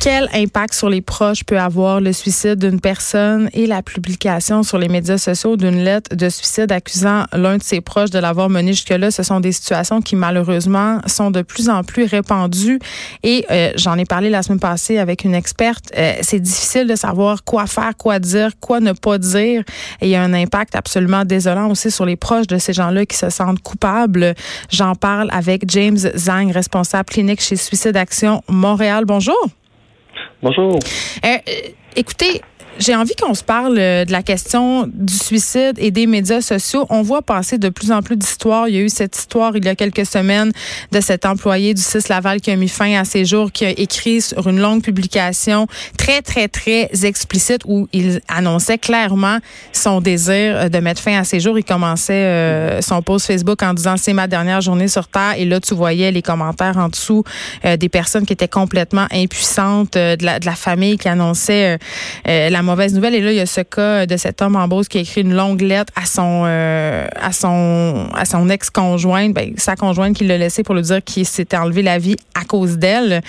quel impact sur les proches peut avoir le suicide d'une personne et la publication sur les médias sociaux d'une lettre de suicide accusant l'un de ses proches de l'avoir mené jusque-là? Ce sont des situations qui malheureusement sont de plus en plus répandues et euh, j'en ai parlé la semaine passée avec une experte. Euh, c'est difficile de savoir quoi faire, quoi dire, quoi ne pas dire et il y a un impact absolument désolant aussi sur les proches de ces gens-là qui se sentent coupables. J'en parle avec James Zang, responsable clinique chez Suicide Action Montréal. Bonjour. Bonjour. Euh, euh, écoutez, j'ai envie qu'on se parle euh, de la question du suicide et des médias sociaux. On voit passer de plus en plus d'histoires. Il y a eu cette histoire il y a quelques semaines de cet employé du 6 Laval qui a mis fin à ses jours, qui a écrit sur une longue publication très, très, très explicite où il annonçait clairement son désir euh, de mettre fin à ses jours. Il commençait euh, son post Facebook en disant c'est ma dernière journée sur Terre. Et là, tu voyais les commentaires en dessous des personnes qui étaient complètement impuissantes, de, la, de la famille qui annonçait la mauvaise nouvelle. Et là, il y a ce cas de cet homme en Beauce qui a écrit une longue lettre à son euh, à son à son ex-conjointe, ben, sa conjointe qui l'a laissé pour lui dire qu'il s'était enlevé la vie à cause d'elle.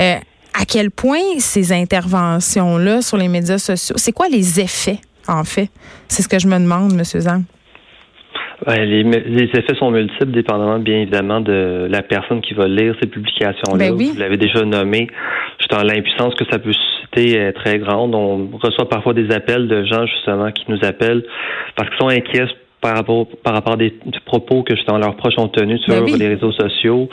Euh, à quel point ces interventions-là sur les médias sociaux, c'est quoi les effets, en fait? C'est ce que je me demande, M. Zang. Les, les, effets sont multiples, dépendamment bien évidemment de la personne qui va lire ces publications-là. Ben oui. Vous l'avez déjà nommé. Justement, l'impuissance que ça peut est très grande. On reçoit parfois des appels de gens justement qui nous appellent parce qu'ils sont inquiets par rapport par rapport à des, propos que justement leurs proches ont tenus sur Ben les réseaux sociaux.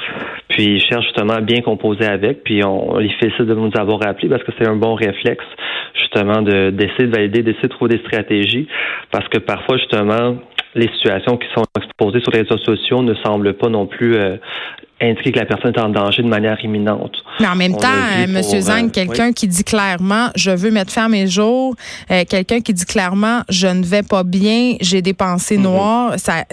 Puis ils cherchent justement à bien composer avec. Puis on, les félicite de nous avoir appelés parce que c'est un bon réflexe justement de d'essayer de valider, d'essayer de trouver des stratégies. Parce que parfois justement les situations qui sont exposées sur les réseaux sociaux ne semblent pas non plus euh, indiquer que la personne est en danger de manière imminente. Mais en même temps, euh, M. Zang, euh, quelqu'un qui dit clairement je veux mettre fin à mes jours, quelqu'un qui dit clairement je ne vais pas bien, j'ai des pensées Mhm. noires, ça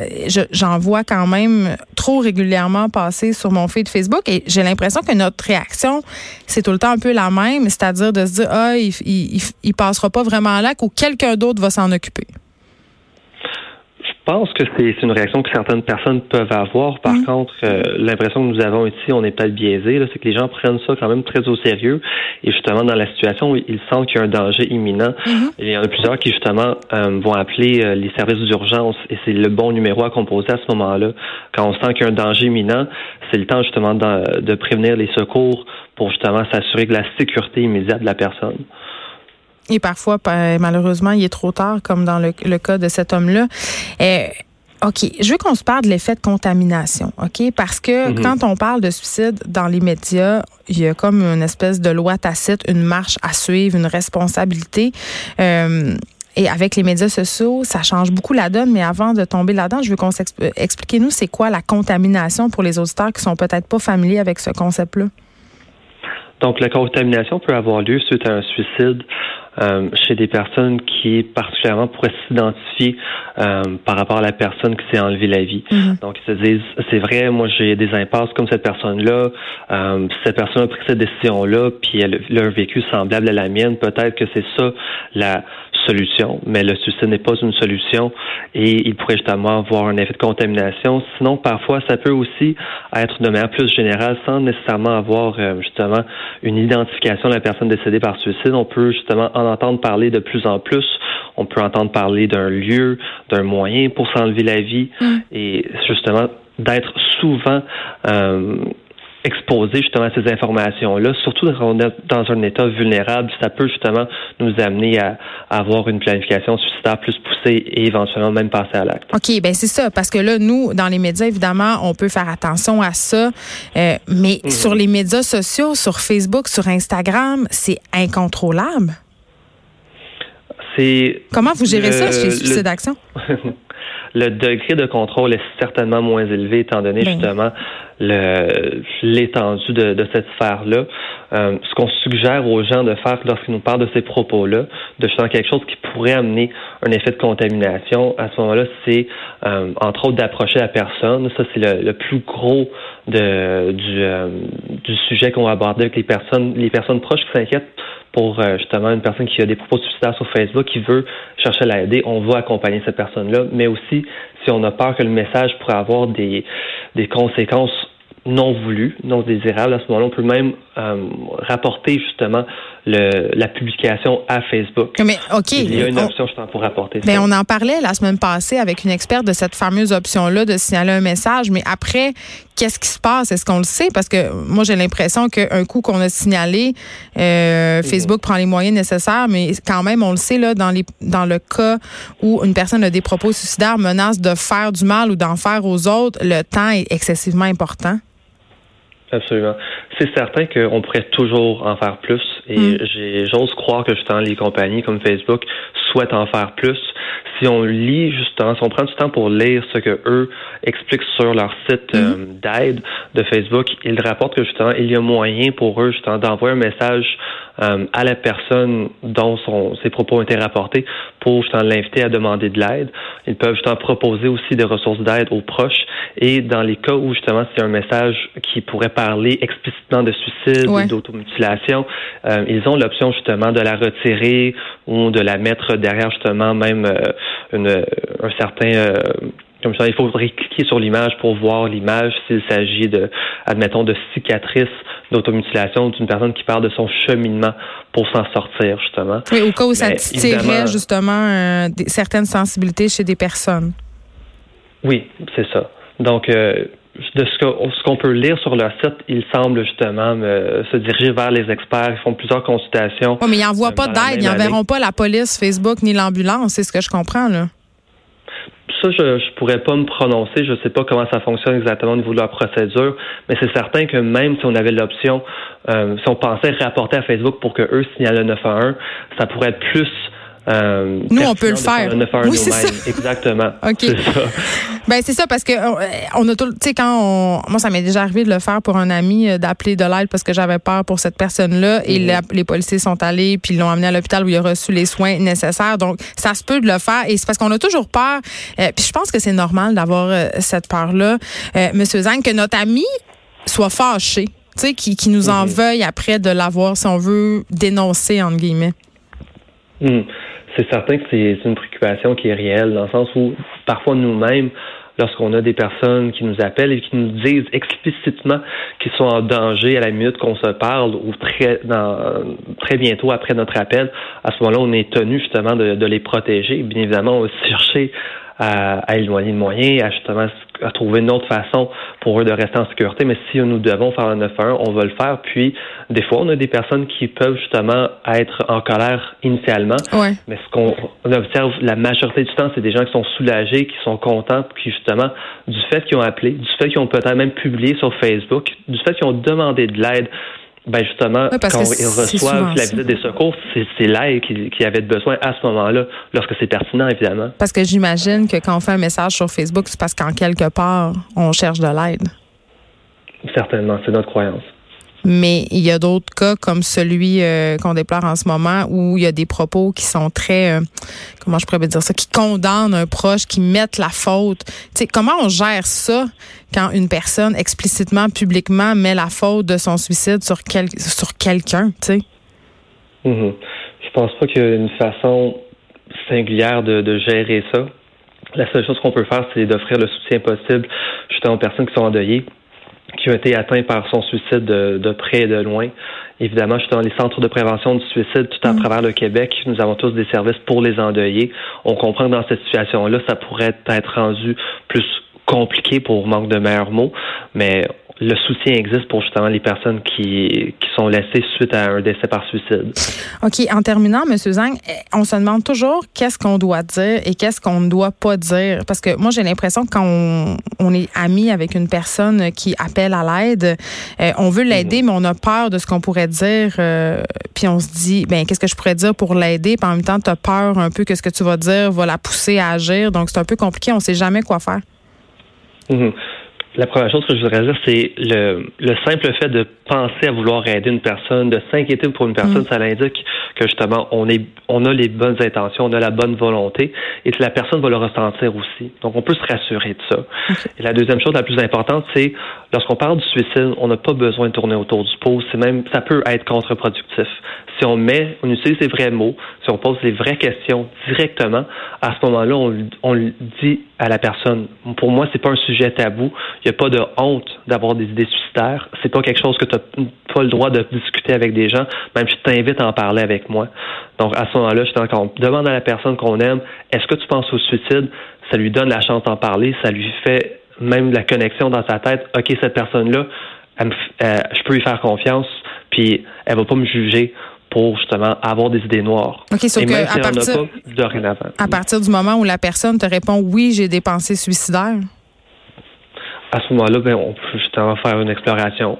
j'en vois quand même trop régulièrement passer sur mon feed Facebook et j'ai l'impression que notre réaction c'est tout le temps un peu la même, c'est-à-dire de se dire ah il, il, il passera pas vraiment là ou quelqu'un d'autre va s'en occuper. Je pense que c'est une réaction que certaines personnes peuvent avoir. Par Mm. contre, euh, l'impression que nous avons ici, on n'est pas biaisé, c'est que les gens prennent ça quand même très au sérieux. Et justement, dans la situation où ils sentent qu'il y a un danger imminent, Mhm. il y en a plusieurs qui justement euh, vont appeler euh, les services d'urgence et c'est le bon numéro à composer à ce moment-là. Quand on sent qu'il y a un danger imminent, c'est le temps justement de, de prévenir les secours pour justement s'assurer de la sécurité immédiate de la personne. Et parfois, malheureusement, il est trop tard, comme dans le, le cas de cet homme-là. Euh, OK, je veux qu'on se parle de l'effet de contamination, OK? Parce que Mhm. quand on parle de suicide dans les médias, il y a comme une espèce de loi tacite, une marche à suivre, une responsabilité. Euh, et avec les médias sociaux, ça change beaucoup la donne. Mais avant de tomber là-dedans, je veux qu'on s'explique, expliquez-nous c'est quoi la contamination pour les auditeurs qui sont peut-être pas familiers avec ce concept-là? Donc, la contamination peut avoir lieu suite à un suicide euh, chez des personnes qui particulièrement pourraient s'identifier euh, par rapport à la personne qui s'est enlevé la vie. Mhm. Donc, ils se disent, c'est vrai, moi j'ai des impasses comme cette personne-là, euh, cette personne a pris cette décision-là, puis elle, elle a un vécu semblable à la mienne, peut-être que c'est ça la solution, mais le suicide n'est pas une solution et il pourrait justement avoir un effet de contamination. Sinon, parfois, ça peut aussi être de manière plus générale, sans nécessairement avoir euh, justement une identification de la personne décédée par suicide. On peut justement en entendre parler de plus en plus. On peut entendre parler d'un lieu, d'un moyen pour s'enlever la vie et justement d'être souvent euh, exposé justement à ces informations-là, surtout quand on est dans un état vulnérable, ça peut justement nous amener à, à avoir une planification suicidaire plus poussée et éventuellement même passer à l'acte. OK, ben c'est ça, parce que là, nous, dans les médias, évidemment, on peut faire attention à ça, euh, mais Mhm. sur les médias sociaux, sur Facebook, sur Instagram, c'est incontrôlable. C'est Comment vous gérez Le- ça chez le- Suicide Action? le degré de contrôle est certainement moins élevé étant donné ben justement l'étendue de, de, cette sphère-là. Euh, ce qu'on suggère aux gens de faire lorsqu'ils nous parlent de ces propos-là, de faire quelque chose qui pourrait amener un effet de contamination, à ce moment-là, c'est euh, entre autres d'approcher la personne. Ça, c'est le, le, plus gros de, du, euh, du sujet qu'on va aborder avec les personnes, les personnes proches qui s'inquiètent pour justement une personne qui a des propos suicidaires sur Facebook, qui veut chercher à l'aider, on va accompagner cette personne-là. Mais aussi, si on a peur que le message pourrait avoir des, des conséquences non voulu, non désirable, à ce moment-là, on peut même euh, rapporter justement le, la publication à Facebook. Mais OK. Il y a une option justement pour rapporter mais On en parlait la semaine passée avec une experte de cette fameuse option-là de signaler un message, mais après, qu'est-ce qui se passe? Est-ce qu'on le sait? Parce que moi, j'ai l'impression qu'un coup qu'on a signalé, euh, mhm. Facebook prend les moyens nécessaires, mais quand même, on le sait, là, dans, les, dans le cas où une personne a des propos suicidaires, menace de faire du mal ou d'en faire aux autres, le temps est excessivement important. Absolument. C'est certain qu'on pourrait toujours en faire plus et mm. j'ose croire que justement les compagnies comme Facebook souhaitent en faire plus. Si on lit justement, si on prend du temps pour lire ce que eux expliquent sur leur site mm. euh, d'aide de Facebook, ils rapportent que justement il y a moyen pour eux justement d'envoyer un message euh, à la personne dont son, ses propos ont été rapportés pour justement l'inviter à demander de l'aide. Ils peuvent justement proposer aussi des ressources d'aide aux proches et dans les cas où justement c'est un message qui pourrait parler explicitement de suicide ou d'automutilation, euh, ils ont l'option justement de la retirer ou de la mettre derrière justement même euh, une, un certain comme ça, il faudrait cliquer sur l'image pour voir l'image s'il s'agit de, admettons, de cicatrices d'automutilation d'une personne qui parle de son cheminement pour s'en sortir, justement. Oui, au cas où ça tirerait justement euh, certaines sensibilités chez des personnes. Oui, c'est ça. Donc, euh, de ce qu'on peut lire sur leur site, ils semblent justement se diriger vers les experts. Ils font plusieurs consultations. Oui, mais ils n'envoient pas d'aide. Ils n'enverront pas la police, Facebook ni l'ambulance. C'est ce que je comprends, là ça, je ne pourrais pas me prononcer. Je ne sais pas comment ça fonctionne exactement au niveau de la procédure, mais c'est certain que même si on avait l'option, euh, si on pensait rapporter à Facebook pour que eux signalent le 911, ça pourrait être plus euh, Nous, on peut le faire. Oui, c'est ça. Exactement. OK. C'est ça. Ben, c'est ça, parce que euh, on a tout, tu sais, quand on, moi, ça m'est déjà arrivé de le faire pour un ami, euh, d'appeler de l'aide parce que j'avais peur pour cette personne-là et mhm. les policiers sont allés puis ils l'ont amené à l'hôpital où il a reçu les soins nécessaires. Donc, ça se peut de le faire et c'est parce qu'on a toujours peur. puis je pense que c'est normal d'avoir cette peur-là. Monsieur Zang, que notre ami soit fâché, tu sais, qui, qui nous en mhm. veuille après de l'avoir, si on veut, dénoncer, entre guillemets. Mhm c'est certain que c'est une préoccupation qui est réelle, dans le sens où parfois nous-mêmes, lorsqu'on a des personnes qui nous appellent et qui nous disent explicitement qu'ils sont en danger à la minute qu'on se parle ou très, très bientôt après notre appel, à ce moment-là, on est tenu justement de, de les protéger. Bien évidemment, on va chercher à, à éloigner le moyen, à justement à trouver une autre façon pour eux de rester en sécurité. Mais si nous devons faire un 9-1, on va le faire. Puis, des fois, on a des personnes qui peuvent justement être en colère initialement. Mais ce qu'on observe la majorité du temps, c'est des gens qui sont soulagés, qui sont contents, puis justement, du fait qu'ils ont appelé, du fait qu'ils ont peut-être même publié sur Facebook, du fait qu'ils ont demandé de l'aide ben justement, quand ils reçoivent la visite des secours, c'est l'aide qu'ils avaient besoin à ce moment-là, lorsque c'est pertinent, évidemment. Parce que j'imagine que quand on fait un message sur Facebook, c'est parce qu'en quelque part, on cherche de l'aide. Certainement, c'est notre croyance. Mais il y a d'autres cas comme celui euh, qu'on déplore en ce moment où il y a des propos qui sont très, euh, comment je pourrais dire ça, qui condamnent un proche, qui mettent la faute. sais, comment on gère ça quand une personne explicitement, publiquement met la faute de son suicide sur, quel, sur quelqu'un, tu sais? Mm-hmm. Je pense pas qu'il y a une façon singulière de, de gérer ça. La seule chose qu'on peut faire, c'est d'offrir le soutien possible justement aux personnes qui sont endeuillées qui ont été atteints par son suicide de, près et de loin. Évidemment, je suis dans les centres de prévention du suicide tout à mm. travers le Québec. Nous avons tous des services pour les endeuillés. On comprend que dans cette situation-là, ça pourrait être rendu plus compliqué pour manque de meilleurs mots, mais le soutien existe pour justement les personnes qui, qui sont laissées suite à un décès par suicide. OK. En terminant, M. Zang, on se demande toujours qu'est-ce qu'on doit dire et qu'est-ce qu'on ne doit pas dire. Parce que moi, j'ai l'impression que quand on, on, est ami avec une personne qui appelle à l'aide, euh, on veut l'aider, mhm. mais on a peur de ce qu'on pourrait dire. Euh, puis on se dit, ben qu'est-ce que je pourrais dire pour l'aider, puis en même temps, tu as peur un peu que ce que tu vas dire va la pousser à agir. Donc, c'est un peu compliqué, on sait jamais quoi faire. Mm-hmm. La première chose que je voudrais dire, c'est le, le simple fait de penser à vouloir aider une personne, de s'inquiéter pour une personne, mm. ça l'indique que justement on est, on a les bonnes intentions, on a la bonne volonté, et que la personne va le ressentir aussi. Donc on peut se rassurer de ça. Et la deuxième chose la plus importante, c'est lorsqu'on parle du suicide, on n'a pas besoin de tourner autour du pot. C'est même, ça peut être contre-productif. Si on met, on utilise les vrais mots, si on pose les vraies questions directement, à ce moment-là, on, on le dit à la personne. Pour moi, c'est pas un sujet tabou. Il n'y a pas de honte d'avoir des idées suicidaires. C'est pas quelque chose que tu n'as pas le droit de discuter avec des gens. Même je t'invite à en parler avec moi. Donc à ce moment-là, je quand on demande à la personne qu'on aime, est-ce que tu penses au suicide? Ça lui donne la chance d'en parler. Ça lui fait même la connexion dans sa tête. Ok, cette personne-là, je peux lui faire confiance. Puis elle va pas me juger pour justement avoir des idées noires. OK, sauf que à, partir, à partir du moment où la personne te répond oui, j'ai des pensées suicidaires? À ce moment-là, ben, on peut justement faire une exploration.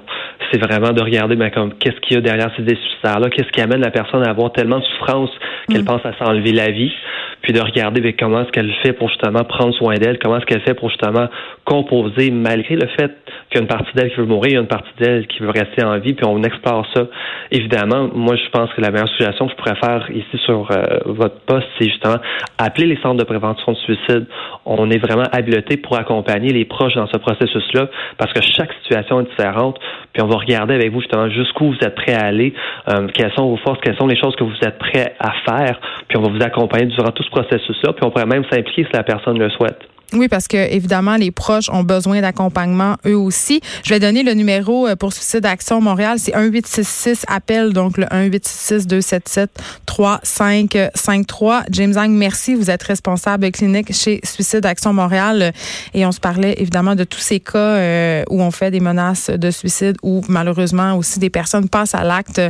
C'est vraiment de regarder ben, comme qu'est-ce qu'il y a derrière ces idées suicidaires-là, qu'est-ce qui amène la personne à avoir tellement de souffrance qu'elle mm. pense à s'enlever la vie puis de regarder comment est-ce qu'elle fait pour justement prendre soin d'elle, comment est-ce qu'elle fait pour justement composer, malgré le fait qu'il y a une partie d'elle qui veut mourir, il y a une partie d'elle qui veut rester en vie, puis on explore ça. Évidemment, moi, je pense que la meilleure suggestion que je pourrais faire ici sur euh, votre poste, c'est justement appeler les centres de prévention de suicide. On est vraiment habilité pour accompagner les proches dans ce processus-là, parce que chaque situation est différente, puis on va regarder avec vous justement jusqu'où vous êtes prêt à aller, euh, quelles sont vos forces, quelles sont les choses que vous êtes prêt à faire, puis on va vous accompagner durant tout ce processus-là, puis on pourrait même s'impliquer si la personne le souhaite. Oui, parce que évidemment, les proches ont besoin d'accompagnement eux aussi. Je vais donner le numéro euh, pour Suicide Action Montréal, c'est 1866 appel, donc le 1866 277 3553. James Zang, merci. Vous êtes responsable clinique chez Suicide Action Montréal et on se parlait évidemment de tous ces cas euh, où on fait des menaces de suicide où malheureusement aussi des personnes passent à l'acte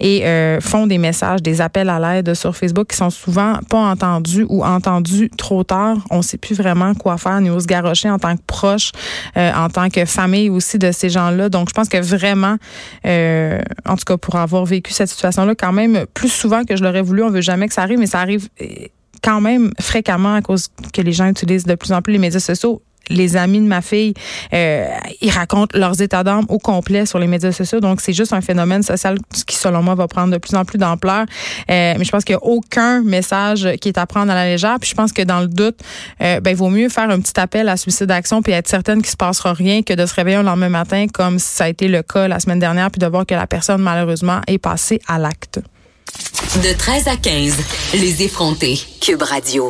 et euh, font des messages, des appels à l'aide sur Facebook qui sont souvent pas entendus ou entendus trop tard. On sait plus vraiment quoi faire, se en tant que proche, euh, en tant que famille aussi de ces gens-là. Donc, je pense que vraiment, euh, en tout cas, pour avoir vécu cette situation-là, quand même, plus souvent que je l'aurais voulu, on veut jamais que ça arrive, mais ça arrive euh, quand même fréquemment à cause que les gens utilisent de plus en plus les médias sociaux les amis de ma fille, euh, ils racontent leurs états d'âme au complet sur les médias sociaux. Donc, c'est juste un phénomène social qui, selon moi, va prendre de plus en plus d'ampleur. Euh, mais je pense qu'il n'y a aucun message qui est à prendre à la légère. Puis je pense que dans le doute, euh, ben, il vaut mieux faire un petit appel à suicide d'action puis être certaine qu'il se passera rien que de se réveiller le lendemain matin comme ça a été le cas la semaine dernière puis de voir que la personne, malheureusement, est passée à l'acte. De 13 à 15, les effrontés. Cube Radio.